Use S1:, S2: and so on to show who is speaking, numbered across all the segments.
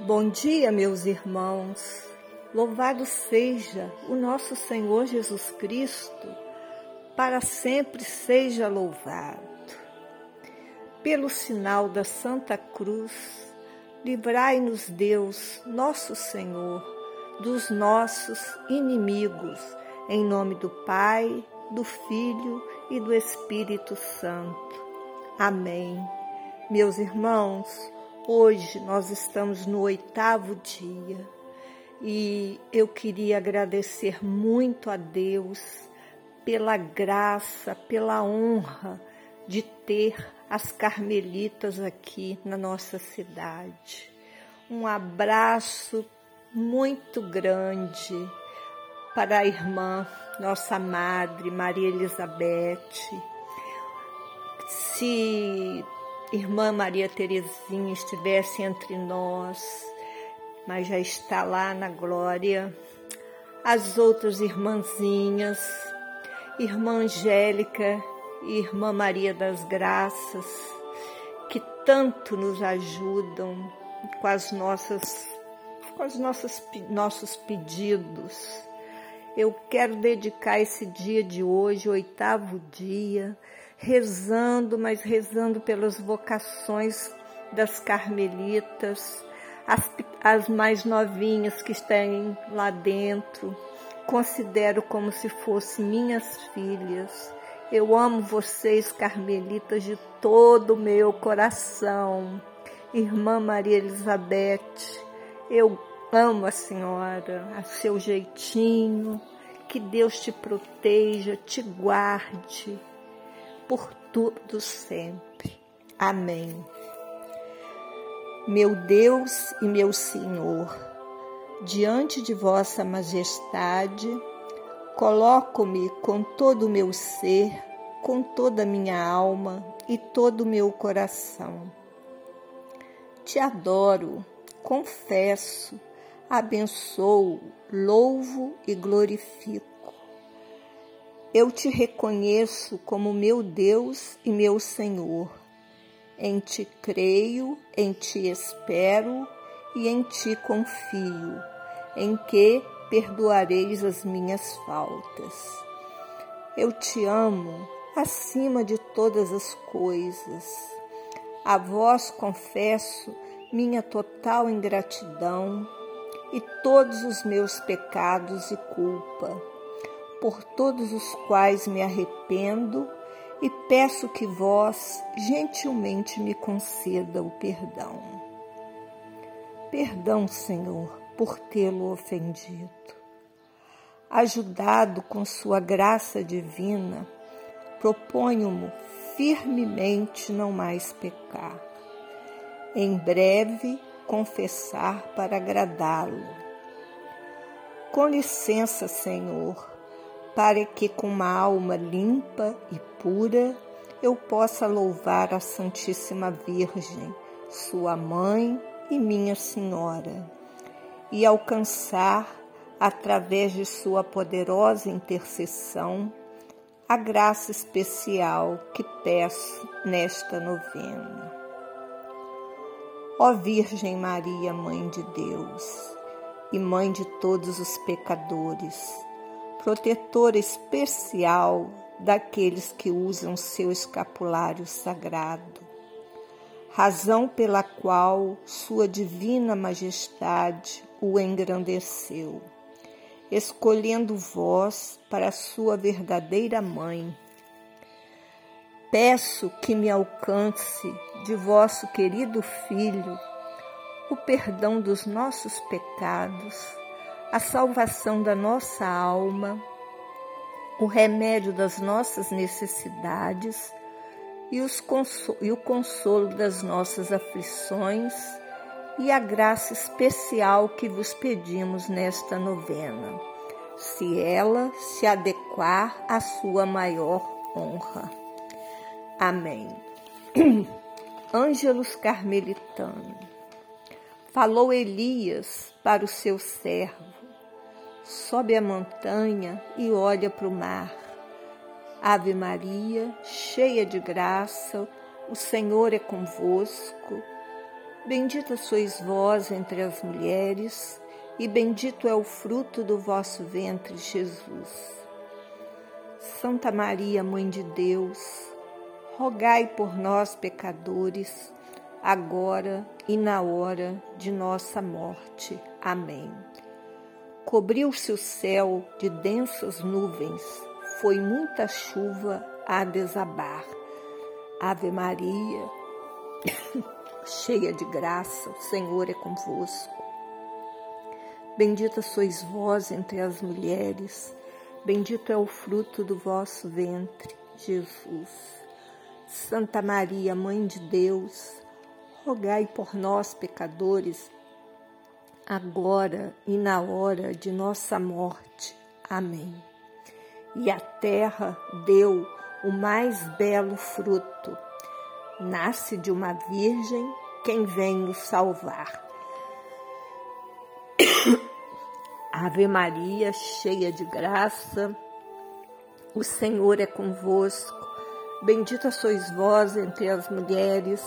S1: Bom dia, meus irmãos. Louvado seja o nosso Senhor Jesus Cristo, para sempre seja louvado. Pelo sinal da Santa Cruz, livrai-nos Deus, nosso Senhor, dos nossos inimigos, em nome do Pai, do Filho e do Espírito Santo. Amém. Meus irmãos, Hoje nós estamos no oitavo dia e eu queria agradecer muito a Deus pela graça, pela honra de ter as carmelitas aqui na nossa cidade. Um abraço muito grande para a irmã, nossa madre, Maria Elizabeth. Se irmã Maria Terezinha estivesse entre nós, mas já está lá na glória. As outras irmãzinhas, irmã Angélica e irmã Maria das Graças, que tanto nos ajudam com as nossas com os nossos, nossos pedidos. Eu quero dedicar esse dia de hoje, oitavo dia, rezando, mas rezando pelas vocações das carmelitas, as, as mais novinhas que estão lá dentro. Considero como se fossem minhas filhas. Eu amo vocês, carmelitas, de todo o meu coração. Irmã Maria Elizabeth, eu amo a senhora, a seu jeitinho. Que Deus te proteja, te guarde por tudo sempre. Amém. Meu Deus e meu Senhor, diante de vossa majestade, coloco-me com todo o meu ser, com toda a minha alma e todo o meu coração. Te adoro, confesso, abençoo, louvo e glorifico eu te reconheço como meu Deus e meu Senhor. Em ti creio, em ti espero e em ti confio, em que perdoareis as minhas faltas. Eu te amo acima de todas as coisas. A vós confesso minha total ingratidão e todos os meus pecados e culpa por todos os quais me arrependo e peço que vós gentilmente me conceda o perdão. Perdão, Senhor, por tê-lo ofendido. Ajudado com sua graça divina, proponho-me firmemente não mais pecar. Em breve confessar para agradá-lo. Com licença, Senhor, para que com uma alma limpa e pura eu possa louvar a Santíssima Virgem, sua mãe e minha Senhora, e alcançar, através de sua poderosa intercessão, a graça especial que peço nesta novena. Ó Virgem Maria, Mãe de Deus e Mãe de todos os pecadores, protetora especial daqueles que usam seu escapulário sagrado, razão pela qual Sua Divina Majestade o engrandeceu, escolhendo vós para sua verdadeira mãe. Peço que me alcance de vosso querido Filho o perdão dos nossos pecados a salvação da nossa alma, o remédio das nossas necessidades e, e, o consolo das nossas aflições e a graça especial que vos pedimos nesta novena, se ela se adequar à sua maior honra. Amém. Ângelos Carmelitano. Falou Elias para o seu servo sobe a montanha e olha para o mar. Ave Maria, cheia de graça, o Senhor é convosco. Bendita sois vós entre as mulheres, e bendito é o fruto do vosso ventre, Jesus. Santa Maria, Mãe de Deus, rogai por nós, pecadores, agora e na hora de nossa morte. Amém. Cobriu-se o céu de densas nuvens, foi muita chuva a desabar. Ave Maria, cheia de graça, o Senhor é convosco. Bendita sois vós entre as mulheres, bendito é o fruto do vosso ventre, Jesus. Santa Maria, Mãe de Deus, rogai por nós, pecadores, agora e na hora de nossa morte. Amém. E a terra deu o mais belo fruto. Nasce de uma virgem quem vem nos salvar. Ave Maria, cheia de graça, o Senhor é convosco. Bendita sois vós entre as mulheres,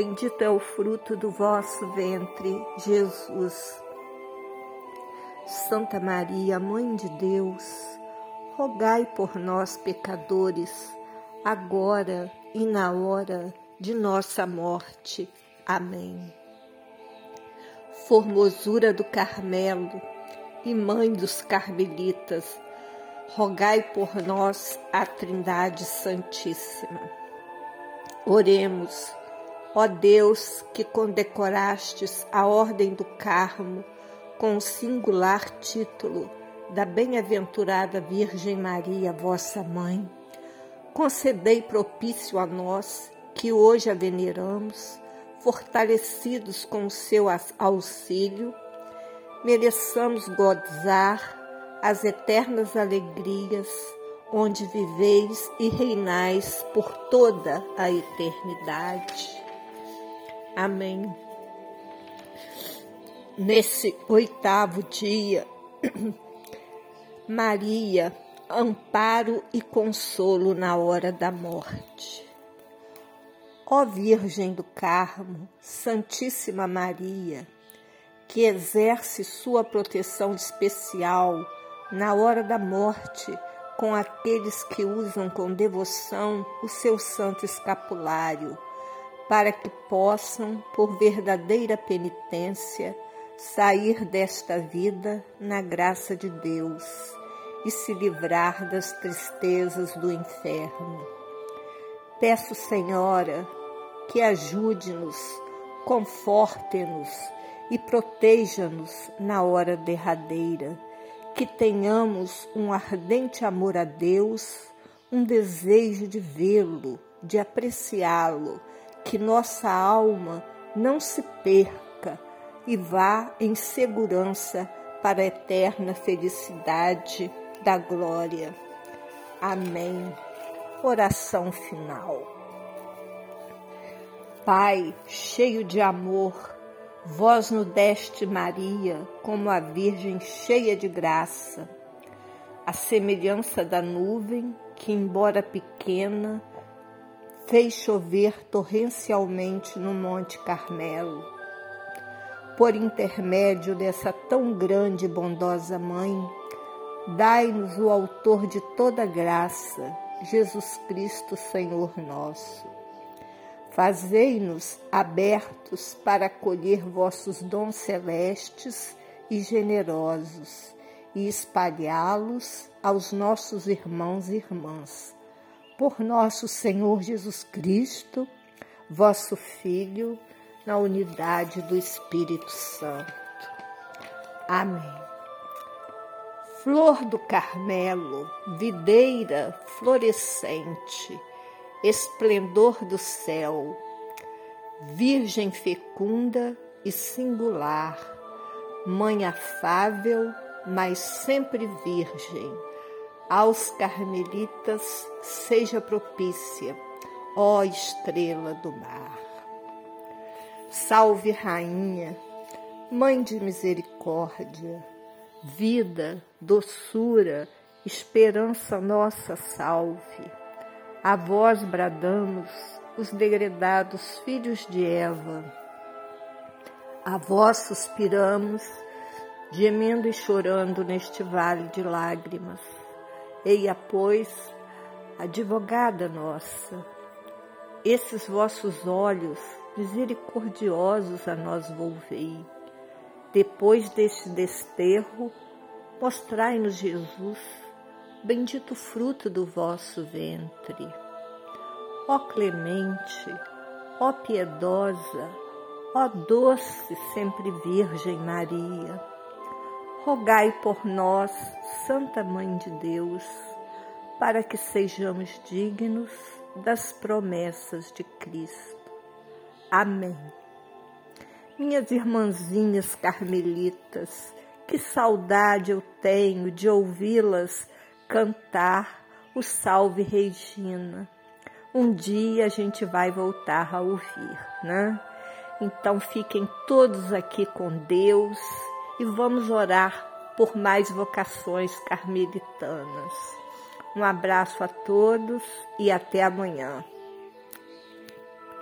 S1: bendito é o fruto do vosso ventre, Jesus. Santa Maria, Mãe de Deus, rogai por nós, pecadores, agora e na hora de nossa morte. Amém. Formosura do Carmelo e Mãe dos Carmelitas, rogai por nós a Trindade Santíssima. Oremos, ó Deus, que condecorastes a Ordem do Carmo com o singular título da Bem-aventurada Virgem Maria, vossa Mãe, concedei propício a nós que hoje a veneramos, fortalecidos com o seu auxílio, mereçamos gozar as eternas alegrias onde viveis e reinais por toda a eternidade. Amém. Nesse oitavo dia, Maria, amparo e consolo na hora da morte. Ó Virgem do Carmo, Santíssima Maria, que exerce sua proteção especial na hora da morte com aqueles que usam com devoção o seu santo escapulário, para que possam, por verdadeira penitência, sair desta vida na graça de Deus e se livrar das tristezas do inferno. Peço, Senhora, que ajude-nos, conforte-nos e proteja-nos na hora derradeira, que tenhamos um ardente amor a Deus, um desejo de vê-lo, de apreciá-lo, que nossa alma não se perca e vá em segurança para a eterna felicidade da glória. Amém. Oração final. Pai, cheio de amor, Vós no deste Maria como a Virgem cheia de graça, a semelhança da nuvem que, embora pequena, fez chover torrencialmente no Monte Carmelo. Por intermédio dessa tão grande e bondosa Mãe, dai-nos o Autor de toda graça, Jesus Cristo, Senhor nosso Fazei-nos abertos para acolher vossos dons celestes e generosos e espalhá-los aos nossos irmãos e irmãs. Por nosso Senhor Jesus Cristo, vosso Filho, na unidade do Espírito Santo. Amém. Flor do Carmelo, videira florescente, esplendor do céu, Virgem fecunda e singular, Mãe afável, mas sempre virgem, aos carmelitas seja propícia, ó estrela do mar. Salve, Rainha, Mãe de misericórdia, vida, doçura, esperança nossa, salve a vós bradamos, os degredados filhos de Eva. A vós suspiramos, gemendo e chorando neste vale de lágrimas. Eia, pois, advogada nossa, esses vossos olhos misericordiosos a nós volvei. Depois deste desterro, mostrai-nos Jesus, bendito fruto do vosso ventre. Ó clemente, ó piedosa, ó doce sempre Virgem Maria, rogai por nós, Santa Mãe de Deus, para que sejamos dignos das promessas de Cristo. Amém. Minhas irmãzinhas carmelitas, que saudade eu tenho de ouvi-las cantar o Salve Regina. Um dia a gente vai voltar a ouvir, né? Então fiquem todos aqui com Deus e vamos orar por mais vocações carmelitanas. Um abraço a todos e até amanhã.